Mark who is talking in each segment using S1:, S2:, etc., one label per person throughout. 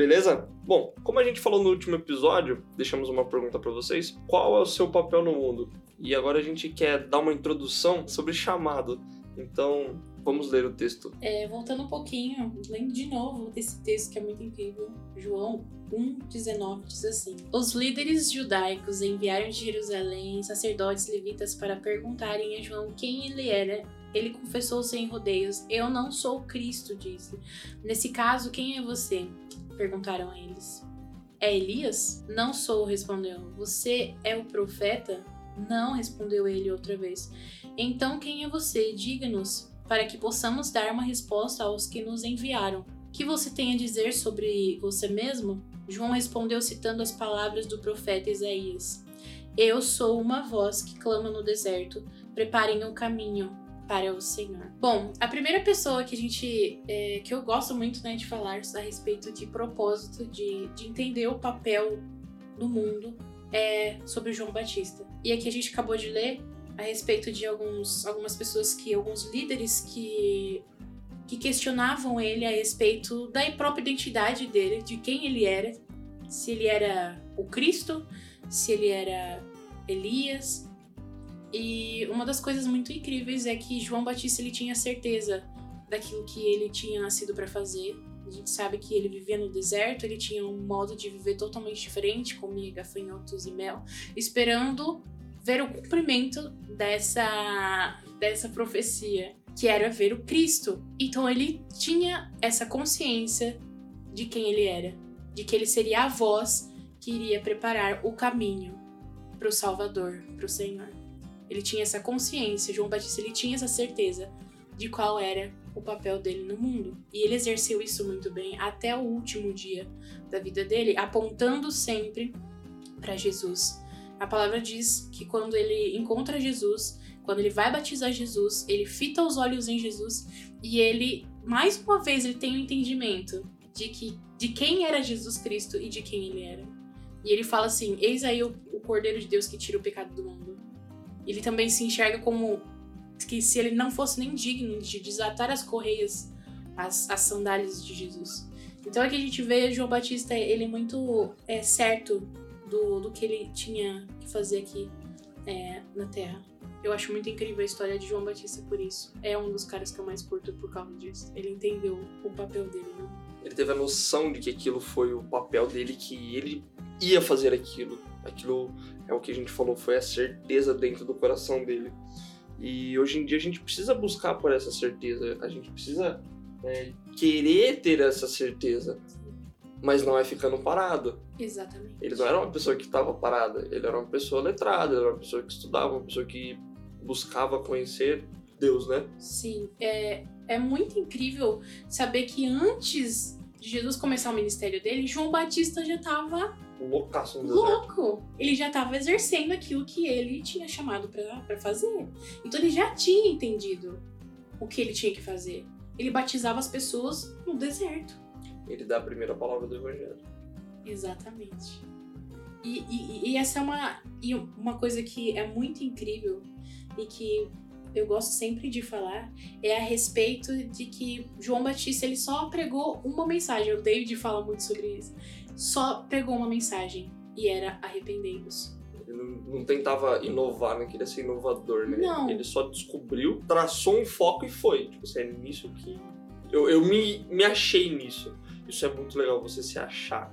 S1: Beleza? Bom, como a gente falou no último episódio, deixamos uma pergunta para vocês: qual é o seu papel no mundo? E agora a gente quer dar uma introdução sobre chamado. Então, vamos ler o texto.
S2: É, voltando um pouquinho, lendo de novo desse texto que é muito incrível. João 1,19 diz assim: Os líderes judaicos enviaram de Jerusalém sacerdotes levitas para perguntarem a João quem ele era. Ele confessou sem rodeios: Eu não sou Cristo, disse. Nesse caso, quem é você? Perguntaram eles. É Elias? Não sou, respondeu. Você é o profeta? Não, respondeu ele outra vez. Então quem é você? Diga-nos, para que possamos dar uma resposta aos que nos enviaram. Que você tem a dizer sobre você mesmo? João respondeu citando as palavras do profeta Isaías: Eu sou uma voz que clama no deserto, preparem o caminho para o Senhor. Bom, a primeira pessoa que a gente é, que eu gosto muito né, de falar a respeito de propósito, de, de entender o papel do mundo, é sobre João Batista. E aqui a gente acabou de ler a respeito de alguns, algumas pessoas que, alguns líderes que que questionavam ele a respeito da própria identidade dele, de quem ele era, se ele era o Cristo, se ele era Elias. E uma das coisas muito incríveis é que João Batista ele tinha certeza daquilo que ele tinha nascido para fazer. A gente sabe que ele vivia no deserto, ele tinha um modo de viver totalmente diferente, comia gafanhotos e mel, esperando ver o cumprimento dessa, dessa profecia que era ver o Cristo. Então ele tinha essa consciência de quem ele era, de que ele seria a voz que iria preparar o caminho para o Salvador, para o Senhor. Ele tinha essa consciência, João Batista ele tinha essa certeza de qual era o papel dele no mundo. E ele exerceu isso muito bem até o último dia da vida dele, apontando sempre para Jesus. A palavra diz que quando ele encontra Jesus, quando ele vai batizar Jesus, ele fita os olhos em Jesus e ele, mais uma vez, ele tem o um entendimento de que de quem era Jesus Cristo e de quem ele era. E ele fala assim: Eis aí o, o Cordeiro de Deus que tira o pecado do mundo. Ele também se enxerga como que se ele não fosse nem digno de desatar as correias, as, as sandálias de Jesus. Então aqui a gente vê João Batista, ele é muito é, certo do, do que ele tinha que fazer aqui é, na Terra. Eu acho muito incrível a história de João Batista por isso. É um dos caras que eu mais curto por causa disso. Ele entendeu o papel dele, né?
S1: Ele teve a noção de que aquilo foi o papel dele, que ele ia fazer aquilo. Aquilo é o que a gente falou, foi a certeza dentro do coração dele. E hoje em dia a gente precisa buscar por essa certeza, a gente precisa é, querer ter essa certeza, mas não é ficando parado.
S2: Exatamente.
S1: Ele não era uma pessoa que estava parada, ele era uma pessoa letrada, ele era uma pessoa que estudava, uma pessoa que buscava conhecer Deus, né?
S2: Sim, é, é muito incrível saber que antes de Jesus começar o ministério dele, João Batista já estava
S1: loucaço no
S2: louco. Ele já estava exercendo aquilo que ele tinha chamado para fazer. Então ele já tinha entendido o que ele tinha que fazer. Ele batizava as pessoas no deserto.
S1: Ele dá a primeira palavra do evangelho.
S2: Exatamente. E, e, e essa é uma, e uma coisa que é muito incrível e que eu gosto sempre de falar é a respeito de que João Batista ele só pregou uma mensagem. O David fala muito sobre isso. Só pregou uma mensagem e era arrependendo-se.
S1: Ele não, tentava inovar, não queria ser inovador, né?
S2: Não.
S1: Ele só descobriu, traçou um foco e foi. Tipo assim, é nisso que. Eu, eu me, me achei nisso. Isso é muito legal, você se achar.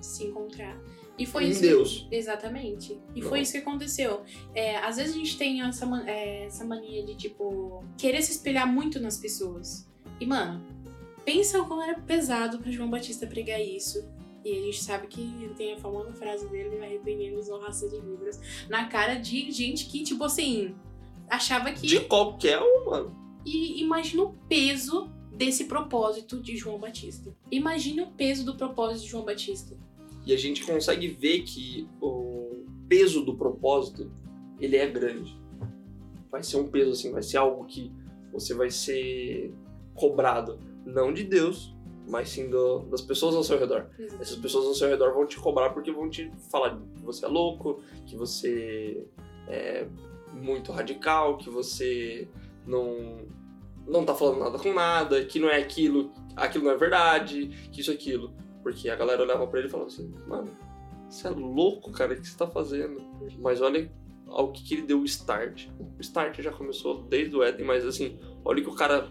S2: Se encontrar. E foi
S1: em
S2: isso.
S1: Deus.
S2: Que, exatamente. E
S1: Não.
S2: foi isso que aconteceu. É, às vezes a gente tem essa, man- é, essa mania de, tipo, querer se espelhar muito nas pessoas. E, mano, pensa como era pesado pra João Batista pregar isso. E a gente sabe que tem a famosa frase dele, arrependendo-nos ou raça de livros, na cara de gente que, tipo assim, achava que.
S1: De qualquer um, mano.
S2: E imagina o peso desse propósito de João Batista. Imagina o peso do propósito de João Batista.
S1: E a gente consegue ver que o peso do propósito, ele é grande. Vai ser um peso assim, vai ser algo que você vai ser cobrado, não de Deus, mas sim do- das pessoas ao seu redor. Essas pessoas ao seu redor vão te cobrar porque vão te falar que você é louco, que você é muito radical, que você não não tá falando nada com nada, que não é aquilo, aquilo não é verdade, que isso é aquilo. Porque a galera olhava pra ele e falava assim, mano, você é louco, cara, o que você tá fazendo? Mas olha ao que, que ele deu o start. O start já começou desde o Éden, mas assim, olha o que o cara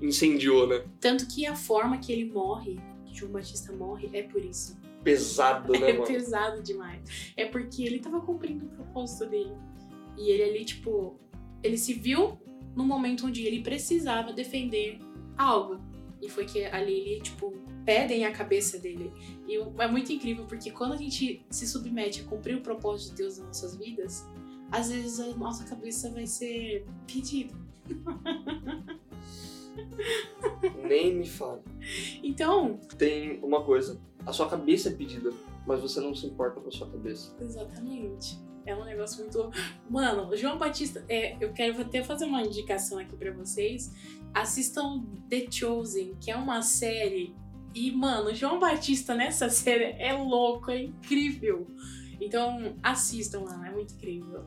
S1: incendiou, né?
S2: Tanto que a forma que ele morre, que João Batista morre, é por isso.
S1: Pesado, né,
S2: É
S1: mano?
S2: pesado demais. É porque ele tava cumprindo o propósito dele. E ele ali, tipo, ele se viu num momento onde ele precisava defender algo. E foi que ali ele, tipo, pedem a cabeça dele. E é muito incrível porque quando a gente se submete a cumprir o propósito de Deus nas nossas vidas, às vezes a nossa cabeça vai ser pedida.
S1: Nem me fala.
S2: Então,
S1: Tem uma coisa, a sua cabeça é pedida, mas você não se importa com a sua cabeça.
S2: Exatamente. É um negócio muito. Mano, João Batista. É, eu quero até fazer uma indicação aqui pra vocês. Assistam The Chosen, que é uma série. E, mano, João Batista nessa série é louco, é incrível. Então, assistam, mano, é muito incrível.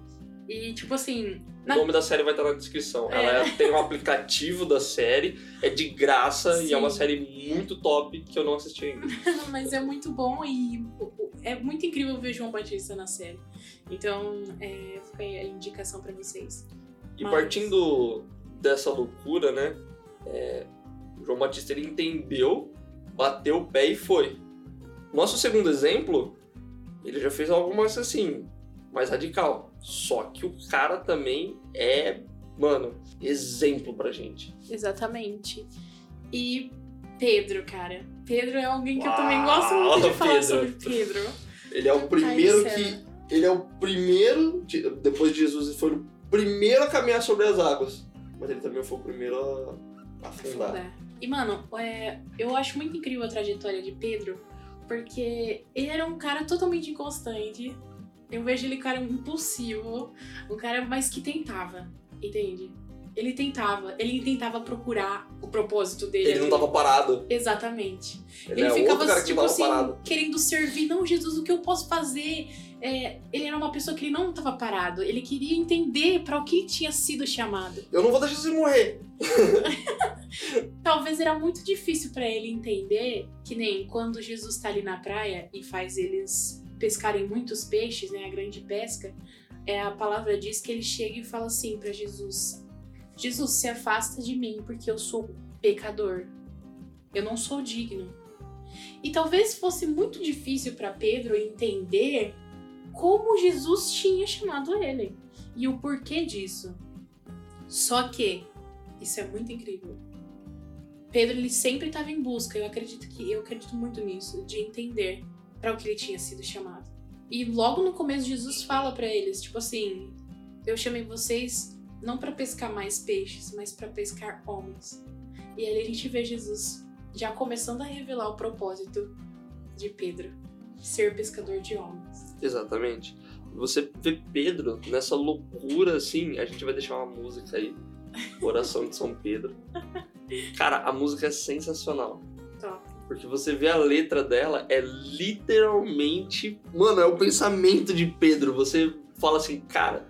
S2: E, tipo assim. na-
S1: O nome da série vai estar na descrição.
S2: É.
S1: Ela tem um aplicativo da série, é de graça e é uma
S2: Sim.
S1: série muito top que eu não assisti ainda.
S2: Mas é muito bom e é muito incrível ver João Batista na série. Então, é, fica aí a indicação pra vocês.
S1: E
S2: Mas-
S1: partindo dessa loucura, né? é, o João Batista ele entendeu, bateu o pé e foi. Nosso segundo exemplo, ele já fez algo mais assim, mais radical. Só que o cara também é, mano, exemplo pra gente.
S2: Exatamente. E Pedro, cara. Pedro é alguém que eu
S1: Uau,
S2: também gosto muito de falar
S1: Pedro.
S2: sobre Pedro.
S1: Ele é o primeiro
S2: Ai,
S1: que. Ele é o primeiro. de- depois de Jesus, ele foi o primeiro a caminhar sobre as águas. Mas ele também foi o primeiro a afundar.
S2: Afundar. E, mano, é, eu acho muito incrível a trajetória de Pedro, porque ele era um cara totalmente inconstante. Eu vejo ele um cara impulsivo, um cara mais que tentava, entende? Ele tentava, ele tentava procurar o propósito dele.
S1: Ele não tava parado.
S2: Exatamente.
S1: Ele,
S2: Ele,
S1: é
S2: ficava,
S1: cara que
S2: tipo assim,
S1: parado.
S2: querendo servir. Não, Jesus, o que eu posso fazer? É, ele era uma pessoa que ele não estava parado. Ele queria entender para o que tinha sido chamado.
S1: Eu não vou deixar você morrer.
S2: Talvez era muito difícil para ele entender que nem quando Jesus tá ali na praia e faz eles pescarem muitos peixes, né, a grande pesca, é a palavra diz que ele chega e fala assim para Jesus: Jesus, se afasta de mim porque eu sou pecador. Eu não sou digno. E talvez fosse muito difícil para Pedro entender como Jesus tinha chamado ele e o porquê disso. Só que isso é muito incrível. Pedro ele sempre estava em busca, eu acredito que eu acredito muito nisso, de entender para o que ele tinha sido chamado. E logo no começo Jesus fala para eles, tipo assim, eu chamei vocês não para pescar mais peixes, mas para pescar homens. E ali a gente vê Jesus já começando a revelar o propósito de Pedro, ser pescador de homens.
S1: Exatamente. Você vê Pedro nessa loucura assim, a gente vai deixar uma música aí. Oração de São Pedro. Cara, a música é sensacional. Porque você vê a letra dela, é literalmente. Mano, é o pensamento de Pedro. Você fala assim, cara,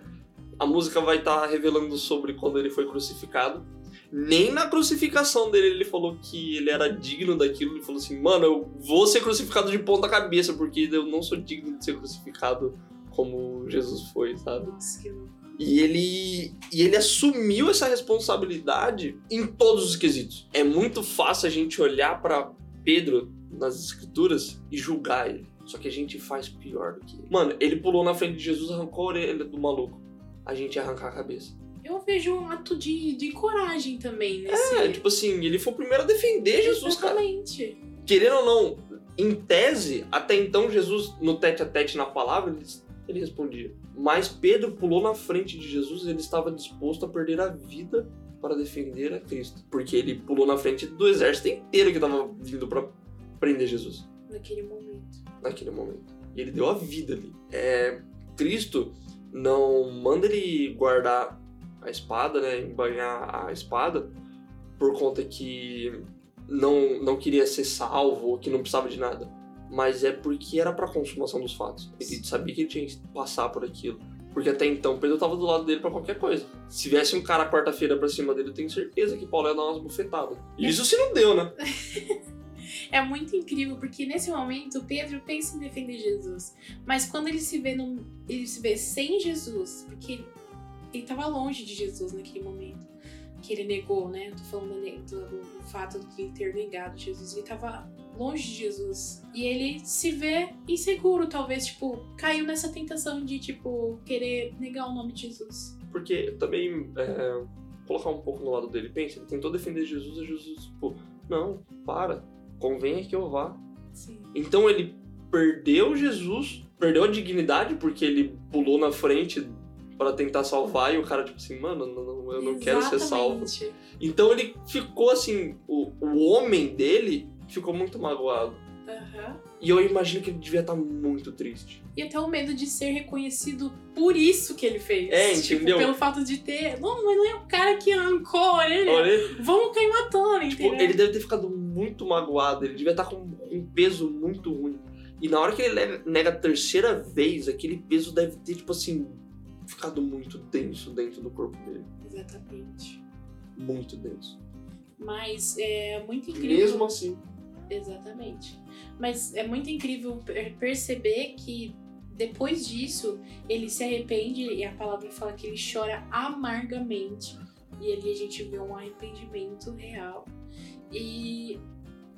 S1: a música vai estar revelando sobre quando ele foi crucificado. Nem na crucificação dele ele falou que ele era digno daquilo. Ele falou assim, mano, eu vou ser crucificado de ponta cabeça, porque eu não sou digno de ser crucificado como Jesus foi, sabe?
S2: Nossa, que louco.
S1: E ele, e ele assumiu essa responsabilidade em todos os quesitos. É muito fácil a gente olhar para Pedro nas escrituras e julgar ele. Só que a gente faz pior do que ele. Mano, ele pulou na frente de Jesus, arrancou a orelha do maluco. A gente ia arrancar a cabeça.
S2: Eu vejo um ato de, de coragem também nesse.
S1: É, tipo assim, ele foi o primeiro a defender Jesus, cara.
S2: Exatamente.
S1: Querendo ou não, em tese, até então Jesus, no tete a tete na palavra, ele, ele respondia. Mas Pedro pulou na frente de Jesus e ele estava disposto a perder a vida para defender a Cristo. Porque ele pulou na frente do exército inteiro que estava vindo para prender Jesus
S2: Naquele momento.
S1: naquele momento. E ele deu a vida ali. É, Cristo não manda ele guardar a espada, né, embanhar a espada, por conta que não, não queria ser salvo ou que não precisava de nada. Mas é porque era pra consumação dos fatos. Ele sabia que ele tinha que passar por aquilo. Porque até então Pedro tava do lado dele pra qualquer coisa. Se viesse um cara quarta-feira pra cima dele, eu tenho certeza que Paulo ia dar umas bufetadas. Isso se não deu, né?
S2: é muito incrível, porque nesse momento Pedro pensa em defender Jesus. Mas quando ele se vê num, ele se vê sem Jesus, porque ele estava longe de Jesus naquele momento. Que ele negou, né? Tô falando do, do, do fato de ele ter negado Jesus. Ele estava longe de Jesus. E ele se vê inseguro, talvez, tipo, caiu nessa tentação de, tipo, querer negar o nome de Jesus.
S1: Porque também, é, colocar um pouco no lado dele, pensa, ele tentou defender Jesus e Jesus, tipo, não, para, convenha que eu vá.
S2: Sim.
S1: Então ele perdeu Jesus, perdeu a dignidade porque ele pulou na frente para tentar salvar e o cara tipo assim, mano, não, não, eu não quero ser salvo.
S2: Exatamente.
S1: Então ele ficou assim, o, o homem dele ficou muito magoado.
S2: Aham.
S1: E eu imagino que ele devia estar muito triste.
S2: E até o medo de ser reconhecido por isso que ele fez.
S1: É,
S2: Tipo,
S1: entendeu?
S2: pelo fato de ter. Não, mas não é o cara que arrancou a orelha.
S1: Olha,
S2: Vamos cair matando,
S1: tipo,
S2: entendeu?
S1: ele deve ter ficado muito magoado, ele devia estar com um peso muito ruim. E na hora que ele nega a terceira vez, aquele peso deve ter, tipo assim, ficado muito denso dentro do corpo dele.
S2: Exatamente.
S1: Muito denso.
S2: Mas é muito incrível.
S1: Mesmo assim.
S2: Exatamente. Mas é muito incrível per- perceber que depois disso ele se arrepende e a palavra fala que ele chora amargamente. E ali a gente vê um arrependimento real. E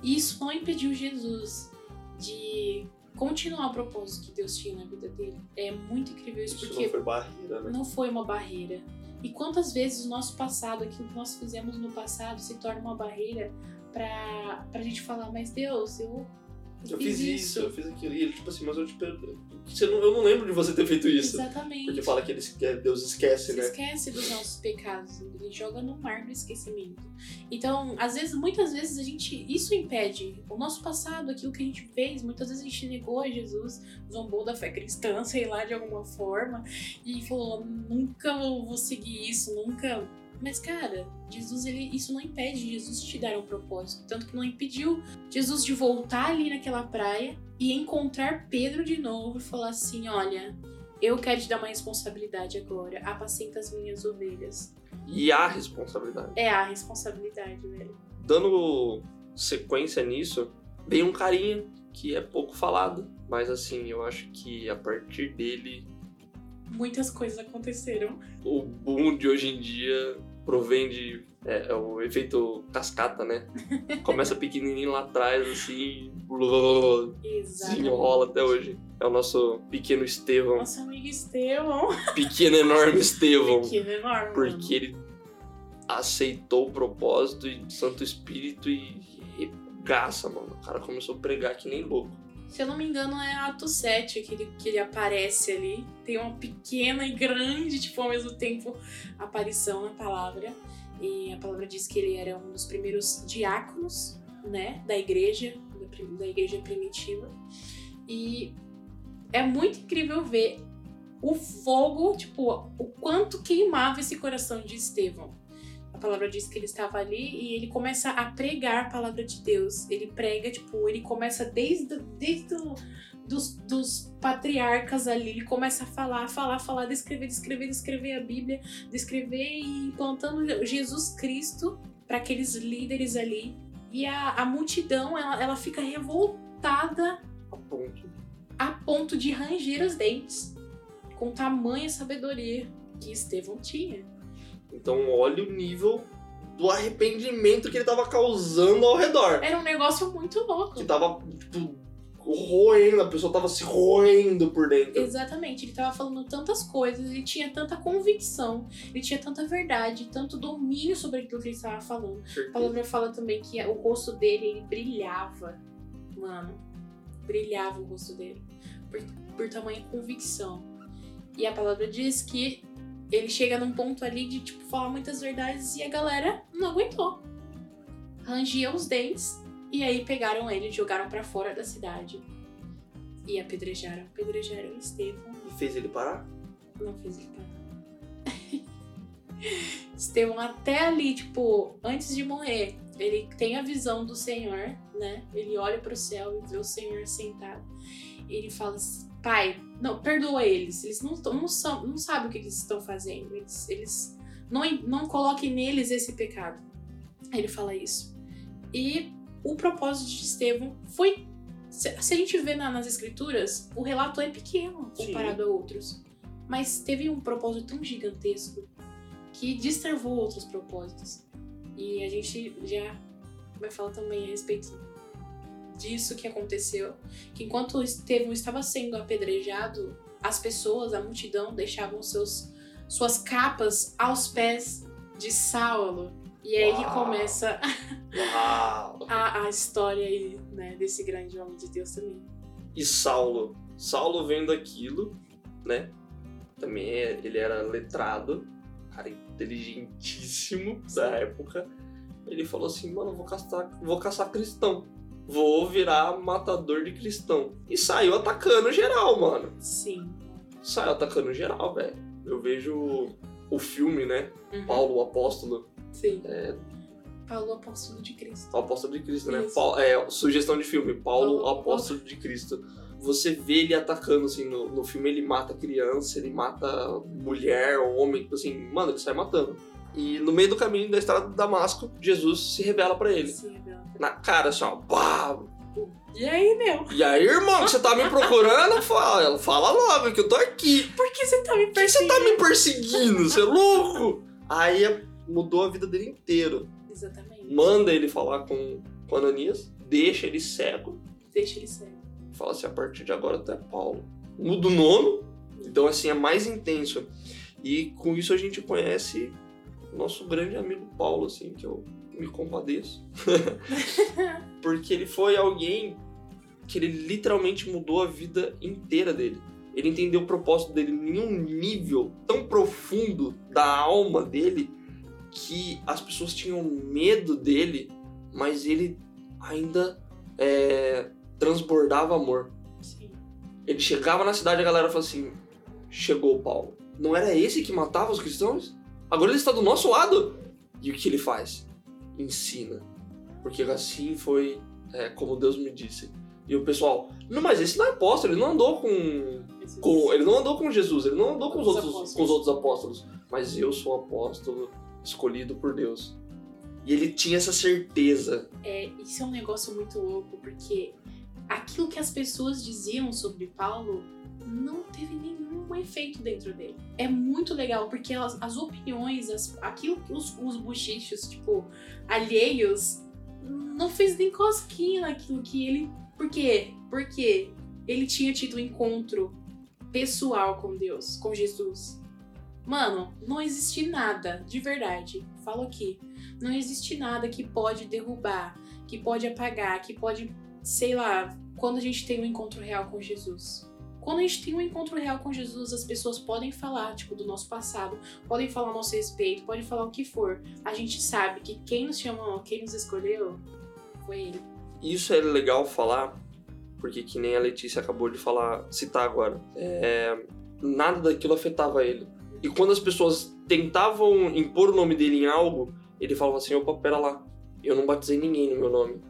S2: isso não impediu Jesus de continuar o propósito que Deus tinha na vida dele. É muito incrível isso,
S1: Isso
S2: porque
S1: não foi barreira, né?
S2: não foi uma barreira. E quantas vezes o nosso passado, aquilo que nós fizemos no passado, se torna uma barreira pra, pra gente falar, mas Deus, eu,
S1: Eu fiz isso, eu fiz aquilo. E ele, tipo assim, mas eu te pergunto. Eu não lembro de você ter feito isso.
S2: Exatamente.
S1: Porque fala que ele, Deus esquece,
S2: Você
S1: né?
S2: esquece dos nossos pecados, ele joga no mar do esquecimento. Então, às vezes, muitas vezes a gente, isso impede o nosso passado, aquilo que a gente fez. Muitas vezes a gente negou a Jesus, zombou da fé cristã, sei lá, de alguma forma, e falou: nunca vou seguir isso, nunca. Mas, cara, Jesus, ele, isso não impede Jesus de te dar um propósito. Tanto que não impediu Jesus de voltar ali naquela praia e encontrar Pedro de novo e falar assim: olha, eu quero te dar uma responsabilidade agora. Apacenta as minhas ovelhas.
S1: E há responsabilidade.
S2: É a responsabilidade, velho.
S1: Dando sequência nisso, vem um carinha que é pouco falado. Mas assim, eu acho que a partir dele,
S2: Muitas coisas aconteceram.
S1: o boom de hoje em dia provém de. É, é o efeito cascata, né? Começa pequenininho lá atrás, assim. Se
S2: Exatamente.
S1: enrola até hoje. É o nosso pequeno Estevão.
S2: Nosso amigo Estevão.
S1: Pequeno, enorme Estevão.
S2: Pequeno, enorme.
S1: Porque ele aceitou o propósito e Santo Espírito e regaça, mano. O cara começou a pregar que nem louco.
S2: Se eu não me engano, é Ato 7 que ele, que ele aparece ali. Tem uma pequena e grande, tipo, ao mesmo tempo, aparição na palavra. E a palavra diz que ele era um dos primeiros diáconos, né, da igreja, da, da igreja primitiva. E é muito incrível ver o fogo, tipo, o quanto queimava esse coração de Estevão. A palavra diz que ele estava ali e ele começa a pregar a palavra de Deus. Ele prega, tipo, ele começa desde, desde o, dos, dos patriarcas ali, ele começa a falar, falar, falar, descrever, descrever, descrever a Bíblia, descrever e implantando Jesus Cristo para aqueles líderes ali. E a, a multidão, ela, ela fica revoltada
S1: A ponto.
S2: a ponto de ranger os dentes, com tamanha sabedoria que Estevão tinha.
S1: Então olha o nível do arrependimento que ele tava causando ao redor.
S2: Era um negócio muito louco.
S1: Que tava, tipo, roendo, a pessoa tava se roendo por dentro.
S2: Exatamente, ele tava falando tantas coisas, ele tinha tanta convicção, ele tinha tanta verdade, tanto domínio sobre aquilo que ele estava falando. A palavra fala também que o rosto dele, ele brilhava. Mano, brilhava o rosto dele. Por, por tamanha convicção. E a palavra diz que ele chega num ponto ali de, tipo, falar muitas verdades e a galera não aguentou. Rangiam os dentes e aí pegaram ele e jogaram pra fora da cidade. E apedrejaram. Apedrejaram Estevão.
S1: E fez ele parar?
S2: Não fez ele parar. Estevão até ali, tipo, antes de morrer, ele tem a visão do Senhor, né? Ele olha pro céu e vê o Senhor sentado. Ele fala assim, pai, não, perdoa eles. Eles não, não, são, não sabem o que eles estão fazendo. Eles, eles não, não coloquem neles esse pecado. Ele fala isso. E o propósito de Estevão foi. Se se a gente vê na- nas escrituras, o relato é pequeno
S1: Sim.
S2: comparado a outros. Mas teve um propósito tão gigantesco que destravou outros propósitos. E a gente já vai falar também a respeito disso que aconteceu. Que enquanto Estevão estava sendo apedrejado, as pessoas, a multidão, deixavam seus, suas capas aos pés de Saulo. E aí que começa a, a história aí, né, desse grande homem de Deus também.
S1: E Saulo? Saulo vendo aquilo, né? Também é- ele era letrado, cara inteligentíssimo da época. Ele falou assim, mano, vou caçar, vou caçar cristão. Vou virar matador de cristão. E saiu atacando geral, mano.
S2: Sim.
S1: Saiu atacando geral, velho. Eu vejo o filme, né?
S2: Uhum.
S1: Paulo, o apóstolo.
S2: Sim.
S1: É,
S2: Paulo, apóstolo de Cristo.
S1: apóstolo de Cristo, né? Paulo- é, sugestão de filme, Paulo,
S2: Paulo,
S1: apóstolo de Cristo. Você vê ele atacando, assim, no, no filme ele mata criança, ele mata mulher, homem, tipo assim, mano, ele sai matando. E no meio do caminho da estrada de Damasco, Jesus se revela pra ele.
S2: Sim.
S1: Na cara, assim, ó, pá!
S2: E aí, meu?
S1: E aí, irmão, que você tá me procurando? Fala, fala logo que eu tô aqui.
S2: Por que você tá me
S1: Por que você
S2: perseguindo?
S1: tá me perseguindo? Você é louco? Aí mudou a vida dele inteiro.
S2: Exatamente.
S1: Manda ele falar com, com Ananias, deixa ele cego.
S2: Deixa ele ser.
S1: Fala assim, a partir de agora tu é Paulo. Muda o nome, então assim, é mais intenso. E com isso a gente conhece nosso grande amigo Paulo, assim, que eu me compadeço. Porque ele foi alguém que ele literalmente mudou a vida inteira dele. Ele entendeu o propósito dele em um nível tão profundo da alma dele que as pessoas tinham medo dele, mas ele ainda é, transbordava amor.
S2: Sim.
S1: Ele chegava na cidade e a galera falava assim: Chegou o Paulo. Não era esse que matava os cristãos? Agora ele está do nosso lado. E o que ele faz? Ensina. Porque assim foi é, como Deus me disse. E o pessoal, não, mas esse não é apóstolo, ele não andou com, com- ele não andou com Jesus, ele não andou com os,
S2: Os
S1: outros,
S2: apóstolos.
S1: com os outros apóstolos. Mas eu sou apóstolo escolhido por Deus. E ele tinha essa certeza.
S2: É, isso é um negócio muito louco, porque aquilo que as pessoas diziam sobre Paulo não teve efeito dentro dele. É muito legal, porque as, as opiniões, as, aquilo que os, os bochichos, tipo, alheios, não fez nem cosquinha naquilo que ele. Por quê? Porque ele tinha tido um encontro pessoal com Deus, com Jesus. Mano, não existe nada, de verdade, falo aqui, não existe nada que pode derrubar, que pode apagar, que pode, sei lá, quando a gente tem um encontro real com Jesus. Quando a gente tem um encontro real com Jesus, as pessoas podem falar, tipo, do nosso passado, podem falar a nosso respeito, podem falar o que for. A gente sabe que quem nos chamou, quem nos escolheu, foi ele.
S1: Isso é legal falar, porque que nem a Letícia acabou de falar, citar agora. É, nada daquilo afetava ele. E quando as pessoas tentavam impor o nome dele em algo, ele falava assim: opa, pera lá, eu não batizei ninguém no meu nome.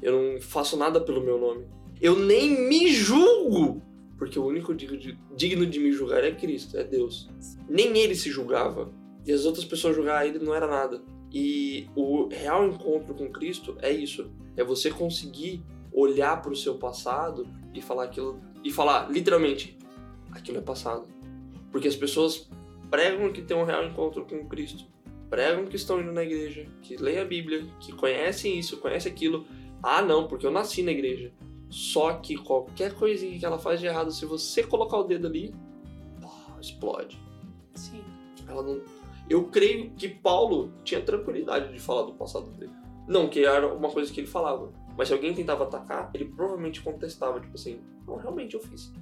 S1: Eu não faço nada pelo meu nome. Eu nem me julgo! Porque o único digno de, me julgar é Cristo, é Deus. Nem ele se julgava. E as outras pessoas julgar ele não era nada. E o real encontro com Cristo é isso. É você conseguir olhar para o seu passado e falar aquilo. E falar, literalmente, aquilo é passado. Porque as pessoas pregam que tem um real encontro com Cristo. Pregam que estão indo na igreja, que leem a Bíblia, que conhecem isso, conhecem aquilo. Ah, não, porque eu nasci na igreja. Só que qualquer coisinha que ela faz de errado, se você colocar o dedo ali, explode.
S2: Sim.
S1: Ela não... Eu creio que Paulo tinha tranquilidade de falar do passado dele. Não que era uma coisa que ele falava. Mas se alguém tentava atacar, ele provavelmente contestava, tipo assim, não, realmente eu fiz.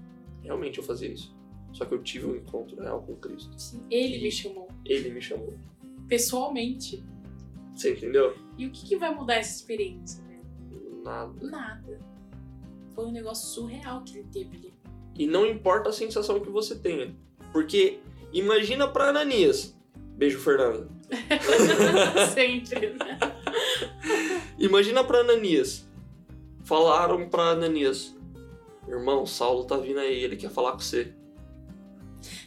S1: Realmente eu fazia isso. Só que eu tive um encontro real com Cristo.
S2: Sim. Ele me chamou,
S1: Ele me chamou.
S2: pessoalmente.
S1: Você entendeu?
S2: E o que, que vai mudar essa experiência, velho?
S1: Nada.
S2: Nada. Foi um negócio surreal que ele teve ali.
S1: E não importa a sensação que você tenha. Porque imagina pra Ananias. Beijo, Fernanda.
S2: Sempre, né?
S1: Imagina pra Ananias. Falaram pra Ananias: Irmão, Saulo tá vindo aí, ele quer falar com você.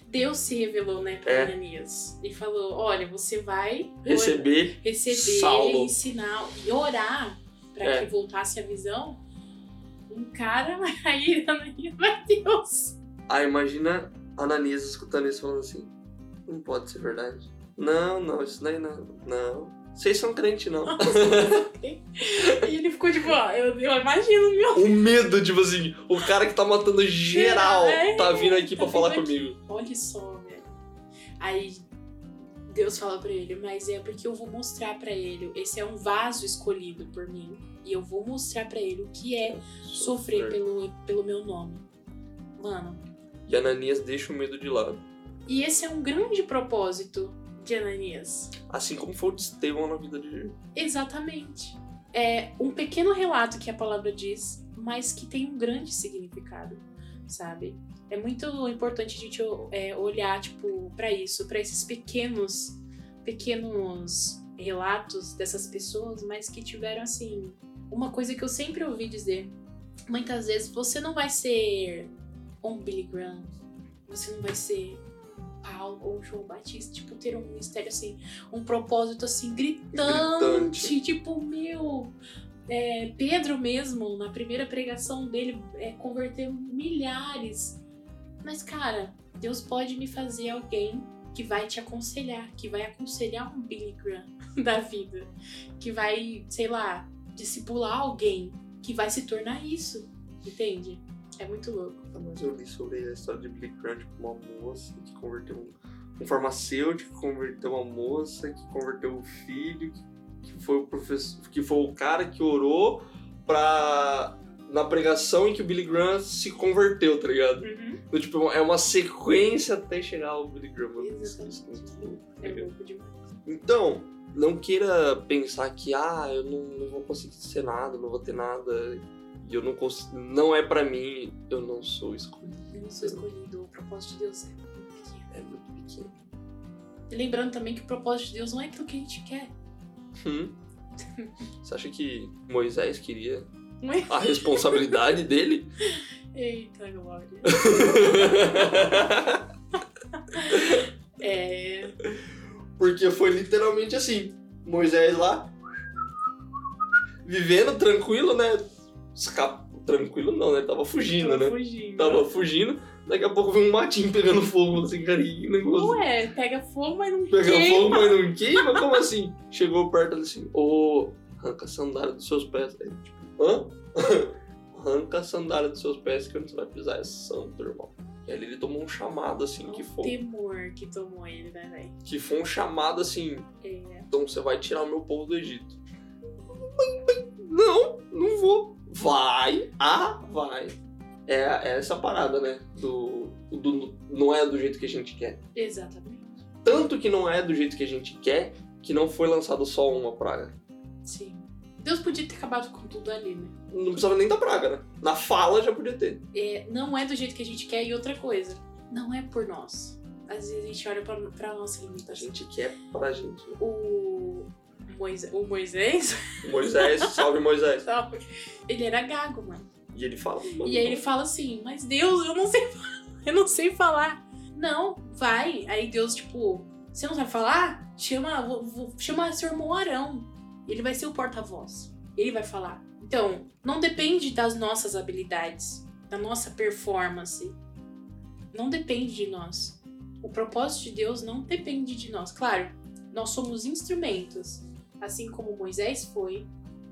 S2: Deus se revelou, né, pra
S1: É.
S2: Ananias. E falou: olha, você vai
S1: Receber
S2: receber,
S1: Saulo.
S2: ensinar e orar pra
S1: É.
S2: que voltasse a visão. Um cara, aí, meu Deus.
S1: Ah, imagina Ananias escutando isso falando assim: Não pode ser verdade. Não, não, isso daí não. Não. Vocês são crente, não.
S2: E ele ficou tipo, ó, eu, eu imagino meu.
S1: o medo, tipo assim, o cara que tá matando geral
S2: É,
S1: tá vindo aqui pra
S2: tá
S1: falar
S2: vindo aqui.
S1: comigo.
S2: Olha só, velho. Aí Deus fala pra ele, mas é porque eu vou mostrar pra ele. Esse é um vaso escolhido por mim. E eu vou mostrar pra ele o que é sofrer pelo, pelo meu nome. Mano,
S1: E Ananias deixa o medo de lado.
S2: e esse é um grande propósito de Ananias.
S1: Assim como foi o de Estevão na vida de
S2: Exatamente. É um pequeno relato que a palavra diz, mas que tem um grande significado, sabe? É muito importante a gente é, olhar, tipo, para isso, para esses pequenos, pequenos relatos dessas pessoas, mas que tiveram, assim, uma coisa que eu sempre ouvi dizer. Muitas vezes você não vai ser um Billy Graham, você não vai ser Paulo ou João Batista, tipo, ter um ministério assim, um propósito assim, gritante,
S1: Gritante.
S2: tipo, meu. É, Pedro mesmo, na primeira pregação dele, é, converteu milhares. Mas, cara, Deus pode me fazer alguém que vai te aconselhar, que vai aconselhar um Billy Graham da vida, que vai, sei lá, discipular alguém, que vai se tornar isso, entende? É muito louco.
S1: Mas eu li sobre a história de Billy Graham, tipo, uma moça que converteu um, um farmacêutico, que converteu uma moça, que converteu o filho, que, que foi o professor, que foi o cara que orou pra na pregação em que o Billy Graham se converteu, tá ligado? Então, tipo, é uma sequência até chegar ao Billy Graham. isso é. Então, não queira pensar que, ah, eu não, não vou conseguir ser nada, não vou ter nada, e eu não consigo, não é pra mim, eu não sou escolhido.
S2: Eu não sou escolhido, o propósito de Deus é muito pequeno.
S1: É muito pequeno.
S2: E lembrando também que o propósito de Deus não é aquilo que a gente quer.
S1: Hum. Você acha que Moisés queria a responsabilidade dele?
S2: Eita, glória. É.
S1: Porque foi literalmente assim. Moisés lá, vivendo tranquilo, né? Esca- Tranquilo não, né? Ele tava fugindo,
S2: Tô
S1: né?
S2: fugindo.
S1: Tava fugindo, daqui a pouco vem um matinho pegando fogo, assim, cara, que negócio.
S2: Ué, pega fogo, mas não
S1: Pega
S2: queima.
S1: fogo, mas não queima? Como assim? Chegou perto assim, ô, arranca a sandália dos seus pés. Aí, tipo, hã? arranca a sandália dos seus pés que onde você vai pisar é santo, irmão. E ali ele tomou um chamado assim, que foi,
S2: temor que tomou ele, né, velho?
S1: que foi um chamado assim,
S2: É.
S1: então você vai tirar o meu povo do Egito. Não, não vou. Vai, ah, vai. É, é essa parada, né? Do, do, não é do jeito que a gente quer.
S2: Exatamente.
S1: Tanto que não é do jeito que a gente quer, que não foi lançado só uma praga.
S2: Sim. Deus podia ter acabado com tudo ali, né?
S1: Não precisava nem da praga, né? Na fala já podia ter.
S2: É, não é do jeito que a gente quer e outra coisa. Não é por nós. Às vezes a gente olha pra, pra nossa
S1: A
S2: limitação.
S1: gente quer pra gente. né?
S2: O, Moisés, o Moisés,
S1: Moisés, salve Moisés.
S2: sabe? ele era gago, mano.
S1: E ele fala. "Mano,
S2: E aí ele fala assim, mas Deus, eu não sei eu não sei falar. Não, vai. Aí Deus, tipo, você não sabe falar? Chama, vou- vou- chama seu irmão Arão. Ele vai ser o porta-voz. Ele vai falar. Então, não depende das nossas habilidades, da nossa performance. Não depende de nós. O propósito de Deus não depende de nós. Claro, nós somos instrumentos, assim como Moisés foi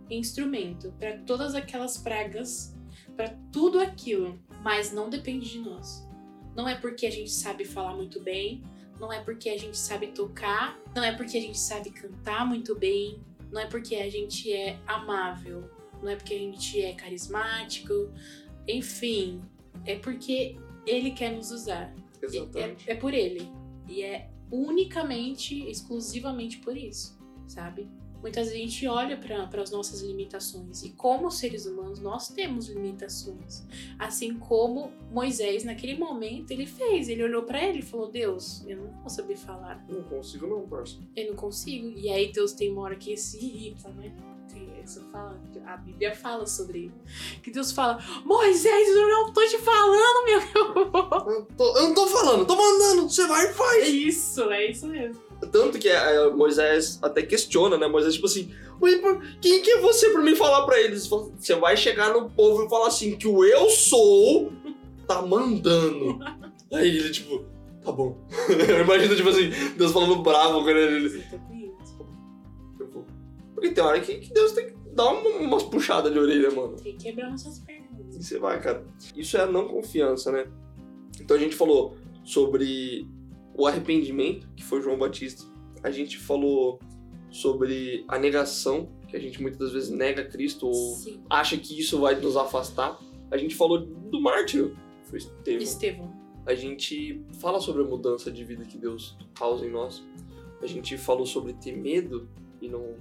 S2: instrumento para todas aquelas pragas para tudo aquilo, mas não depende de nós. Não é porque a gente sabe falar muito bem, não é porque a gente sabe tocar, não é porque a gente sabe cantar muito bem, não é porque a gente é amável, não é porque a gente é carismático, enfim, é porque ele quer nos usar. É,
S1: Exatamente.
S2: é por ele. E é unicamente, exclusivamente por isso, sabe? Muitas vezes a gente olha para as nossas limitações e como seres humanos nós temos limitações. Assim como Moisés naquele momento ele fez, ele olhou para ele e falou: "Deus, eu não vou saber falar,
S1: Não consigo não, parça.
S2: eu não consigo". E aí Deus tem uma hora que se irrita, né? Isso fala, a Bíblia fala sobre que Deus fala: "Moisés, eu não tô te falando, meu".
S1: Eu, tô- eu não tô falando, tô mandando. Você vai e
S2: É
S1: faz.
S2: Isso, é
S1: que é, Moisés até questiona, né? Moisés, tipo assim, "Mas, pô, quem que é você pra mim falar pra eles? Você vai chegar no povo e falar assim, que o eu sou tá mandando. Aí ele, tipo, tá bom. Eu imagino, tipo assim, Deus falando bravo com ele. Eu vou. Porque tem hora que, que Deus tem que dar uma- umas puxadas de orelha, mano.
S2: Tem que quebrar nossas pernas.
S1: E você vai, cara. Isso é a não confiança, né? Então a gente falou sobre o arrependimento, que foi João Batista. A gente falou sobre a negação, que a gente muitas das vezes nega Cristo ou
S2: Sim.
S1: acha que isso vai nos afastar. A gente falou do mártiro, que foi Estevão.
S2: Estevão.
S1: A gente fala sobre a mudança de vida que Deus causa em nós. A gente falou sobre ter medo e não,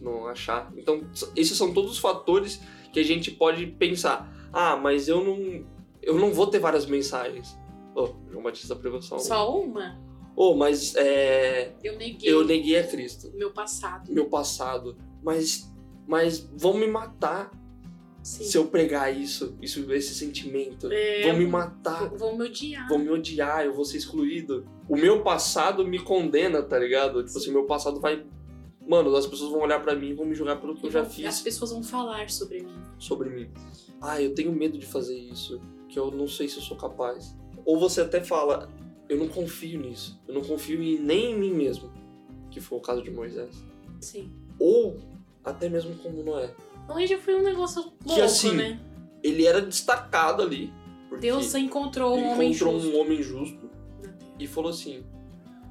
S1: não achar. Então, esses são todos os fatores que a gente pode pensar. Ah, mas eu não, eu não vou ter várias mensagens. Oh, João Batista pregou só uma. Oh, mas é,
S2: Eu neguei
S1: eu neguei a Cristo,
S2: meu passado.
S1: meu passado. Mas, mas vão me matar
S2: Sim.
S1: se eu pregar isso, isso esse sentimento.
S2: É,
S1: Vão me matar.
S2: Vão me odiar.
S1: vão me odiar, eu vou ser excluído. O meu passado me condena, tá ligado? Tipo assim, meu passado vai. Mano, as pessoas vão olhar pra mim e vão me julgar pelo que eu já
S2: As
S1: fiz
S2: pessoas vão falar sobre mim.
S1: sobre mim. Ah, eu tenho medo de fazer isso, que eu não sei se eu sou capaz. Ou você até fala, eu não confio nisso, eu não confio em, nem em mim mesmo, que foi o caso de Moisés.
S2: Sim.
S1: Ou até mesmo como Noé.
S2: Hoje já foi um negócio louco,
S1: assim,
S2: né?
S1: Ele era destacado ali.
S2: Deus encontrou um homem
S1: encontrou
S2: justo.
S1: um homem justo e falou assim: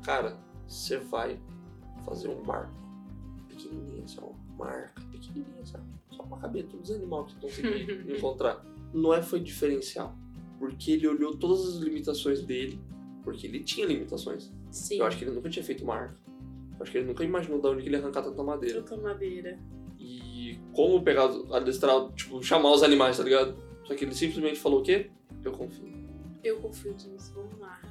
S1: Cara, você vai fazer um barco pequenininho, assim, ó, uma arca pequenininha, assim, ó, só pra caber todos os animais que você conseguir encontrar. Noé foi diferencial, porque ele olhou todas as limitações dele, porque ele tinha limitações.
S2: Sim.
S1: Eu acho que ele nunca tinha feito uma arca. Eu acho que ele nunca imaginou de onde ele ia arrancar tanta madeira.
S2: Tanta madeira.
S1: E como pegar, adestrar, tipo, chamar os animais, tá ligado? Só que ele simplesmente falou o quê? Eu confio.
S2: Eu confio nisso. Vamos lá.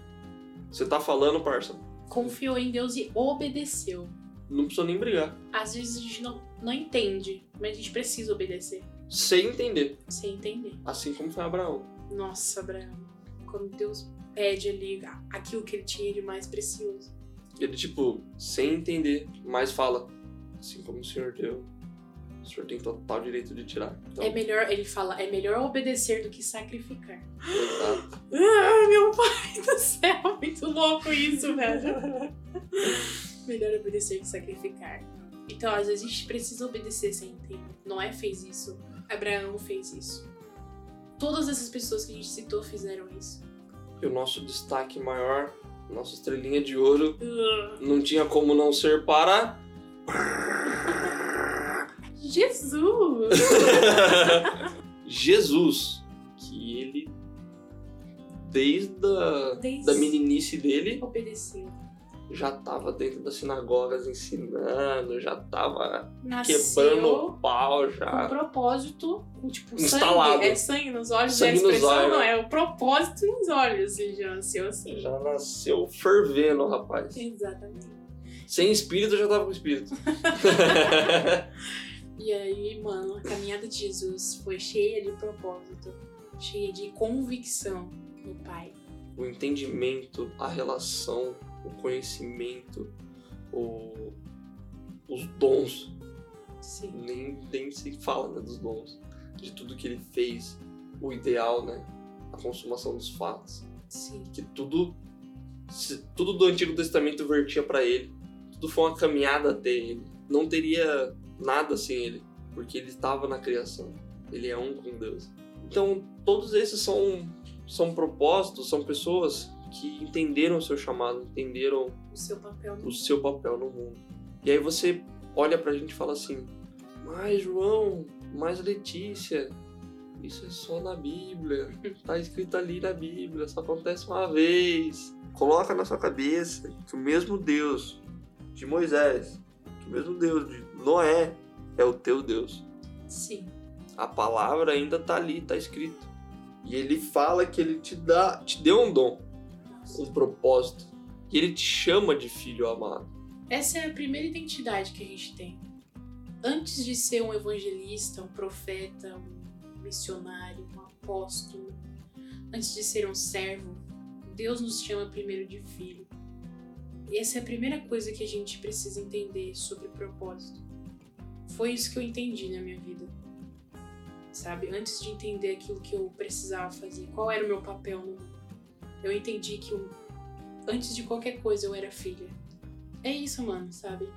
S1: Você tá falando, parça?
S2: Confiou em Deus e obedeceu.
S1: Não precisa nem brigar.
S2: Às vezes a gente não, não entende, mas a gente precisa obedecer.
S1: Sem entender.
S2: Sem entender.
S1: Assim como foi Abraão.
S2: Nossa, Abraão. Quando Deus pede ali aquilo que ele tinha de mais precioso.
S1: Ele, tipo, sem entender, mas fala. Assim como o senhor deu, o senhor tem total direito de tirar. Então,
S2: É melhor, ele fala, é melhor obedecer do que sacrificar.
S1: exato.
S2: Ah, meu pai do céu, muito louco isso, velho. melhor obedecer que sacrificar. Então, às vezes a gente precisa obedecer sem entender. Noé fez isso, Abraão fez isso. Todas essas pessoas que a gente citou fizeram isso.
S1: E o nosso destaque maior, nossa estrelinha de ouro, não tinha como não ser para.
S2: Jesus!
S1: Jesus. Que ele, desde a
S2: Desde-
S1: da meninice dele,
S2: Obedeceu.
S1: Já tava dentro das sinagogas ensinando, já tava
S2: Nasceu
S1: quebrando o pau já.
S2: propósito, com tipo
S1: Instalado.
S2: sangue. É sangue nos olhos,
S1: Sangue
S2: é a expressão,
S1: olhos.
S2: não, é o propósito nos olhos. Ele já nasceu assim.
S1: Já nasceu fervendo, rapaz.
S2: Exatamente.
S1: Sem espírito, já tava com espírito.
S2: E aí, mano, a caminhada de Jesus foi cheia de propósito, cheia de convicção no Pai.
S1: o entendimento, a relação, o conhecimento, o- os dons.
S2: Sim.
S1: Nem, nem se fala né, dos dons. De tudo que ele fez, o ideal, né? A consumação dos fatos.
S2: Sim.
S1: Que tudo, se- tudo do Antigo Testamento vertia para ele. Tudo foi uma caminhada até ele. Não teria nada sem ele, porque ele estava na criação. Ele é um com Deus. Então, todos esses são, são propósitos, são pessoas que entenderam o seu chamado, entenderam
S2: O seu papel no
S1: o seu papel no mundo. E aí você olha pra gente e fala assim: Mas João, mas Letícia, isso é só na Bíblia. Tá escrito ali na Bíblia, só acontece uma vez. Coloca na sua cabeça que o mesmo Deus de Moisés, que o mesmo Deus de Noé é o teu Deus.
S2: Sim.
S1: A palavra ainda tá ali, tá escrito. E ele fala que ele te dá, te deu um dom. Um propósito. E ele te chama de filho amado.
S2: Essa é a primeira identidade que a gente tem. Antes de ser um evangelista, um profeta, um missionário, um apóstolo, antes de ser um servo, Deus nos chama primeiro de filho. essa é a primeira coisa que a gente precisa entender sobre propósito. Foi isso que eu entendi na minha vida. Sabe? Antes de entender aquilo que eu precisava fazer, qual era o meu papel no mundo. Eu entendi que eu, antes de qualquer coisa eu era filha. É isso, mano, sabe?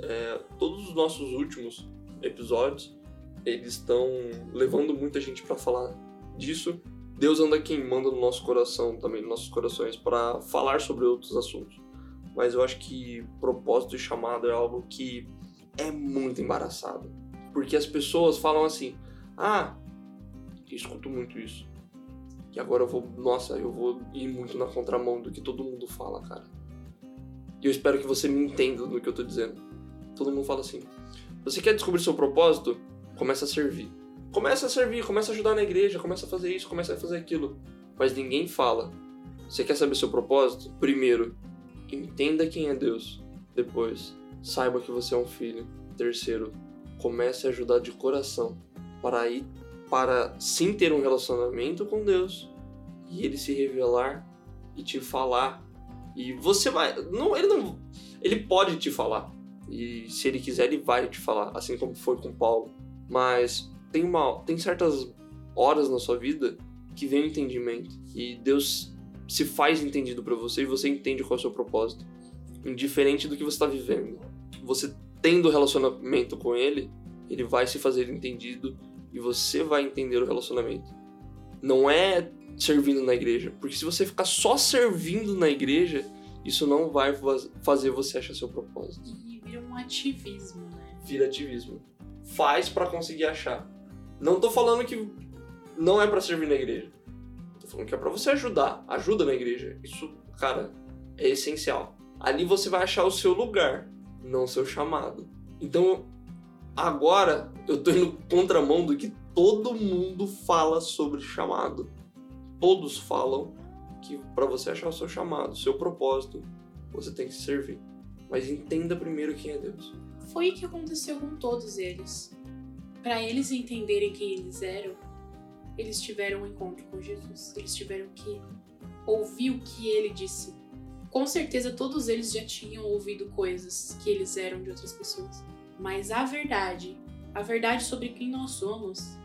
S1: É, todos os nossos últimos episódios, eles estão levando muita gente para falar disso. Deus anda queimando no nosso coração também, nos nossos corações, para falar sobre outros assuntos. Mas eu acho que propósito e chamado é algo que é muito embaraçado. Porque as pessoas falam assim: ah, eu escuto muito isso. E agora eu vou, nossa, eu vou ir muito na contramão do que todo mundo fala, cara. E eu espero que você me entenda do que eu tô dizendo. Todo mundo fala assim: você quer descobrir seu propósito? Começa a servir. Começa a servir, começa a ajudar na igreja, começa a fazer isso, começa a fazer aquilo. Mas ninguém fala. Você quer saber seu propósito? Primeiro, entenda quem é Deus. Depois, saiba que você é um filho. Terceiro, comece a ajudar de coração para ir para sim ter um relacionamento com Deus e ele se revelar e te falar. E você vai, não, ele não, ele pode te falar. E se ele quiser, ele vai te falar, assim como foi com Paulo. Mas tem uma, tem certas horas na sua vida que vem o entendimento e Deus se faz entendido para você e você entende qual é o seu propósito, indiferente do que você está vivendo. Você tendo relacionamento com ele, ele vai se fazer entendido e você vai entender o relacionamento. Não é servindo na igreja, porque se você ficar só servindo na igreja, isso não vai fazer você achar seu propósito.
S2: E vira um ativismo, né?
S1: Vira ativismo. Faz para conseguir achar. Não tô falando que não é para servir na igreja. Tô falando que é para você ajudar. Ajuda na igreja. Isso, cara, é essencial. Ali você vai achar o seu lugar, não o seu chamado. Então, agora eu tô indo contramão do que todo mundo fala sobre chamado. Todos falam que para você achar o seu chamado, o seu propósito, você tem que servir. Mas entenda primeiro quem é Deus.
S2: Foi o que aconteceu com todos eles. Para eles entenderem quem eles eram, eles tiveram um encontro com Jesus. Eles tiveram que ouvir o que ele disse. Com certeza todos eles já tinham ouvido coisas que eles eram de outras pessoas. Mas a verdade, a verdade sobre quem nós somos,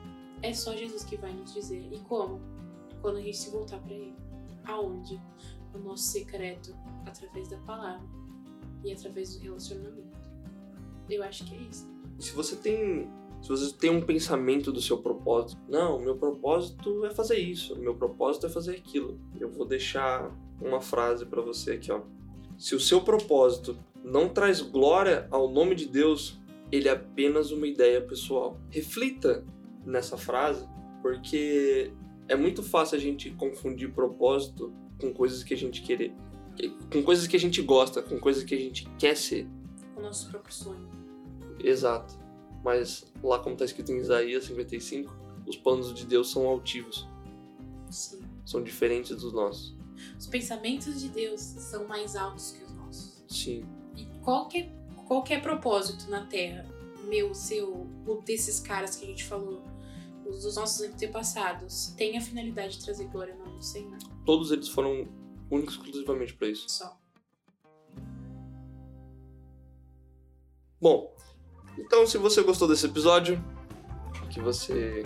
S2: é só Jesus que vai nos dizer. E como? Quando a gente se voltar para ele. Aonde? No nosso secreto, através da palavra e através do relacionamento. Eu acho que é isso.
S1: Se você tem se você tem um pensamento do seu propósito, não, meu propósito é fazer isso, meu propósito é fazer aquilo. Eu vou deixar uma frase para você aqui, ó. Se o seu propósito não traz glória ao nome de Deus, ele é apenas uma ideia pessoal. Reflita nessa frase, porque é muito fácil a gente confundir propósito com coisas que a gente querer, com coisas que a gente gosta, com coisas que a gente quer ser.
S2: O nosso próprio sonho.
S1: Exato. Mas lá como está escrito em Isaías 55, os planos de Deus são altivos.
S2: Sim.
S1: São diferentes dos nossos.
S2: Os pensamentos de Deus são mais altos que os nossos.
S1: Sim.
S2: E qualquer, qualquer propósito na Terra, meu, seu, o desses caras que a gente falou, os dos nossos antepassados, tem a finalidade de trazer glória ao nome do Senhor.
S1: Todos eles foram únicos exclusivamente para isso.
S2: Só.
S1: Bom, então se você gostou desse episódio, que você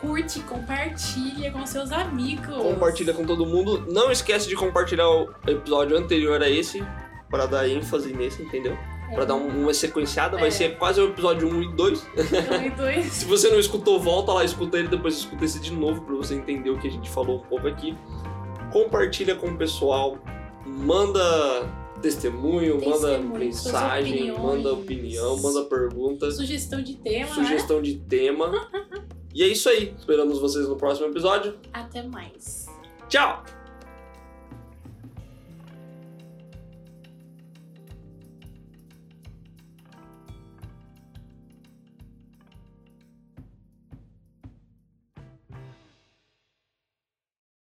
S2: Curte, compartilha com seus amigos.
S1: compartilha com todo mundo. Não esquece de compartilhar o episódio anterior a esse, para dar ênfase nesse, entendeu?
S2: É.
S1: Pra dar um- uma sequenciada, vai
S2: É.
S1: ser quase o episódio 1 e 2.
S2: Um e dois.
S1: Se você não escutou, volta lá, escuta ele, depois escuta esse de novo pra você entender o que a gente falou um pouco aqui. Compartilha com o pessoal, manda testemunho, manda mensagem, manda opinião, manda perguntas,
S2: Sugestão de tema, né?
S1: sugestão de tema. E é isso aí. Esperamos vocês no próximo episódio.
S2: Até mais.
S1: Tchau!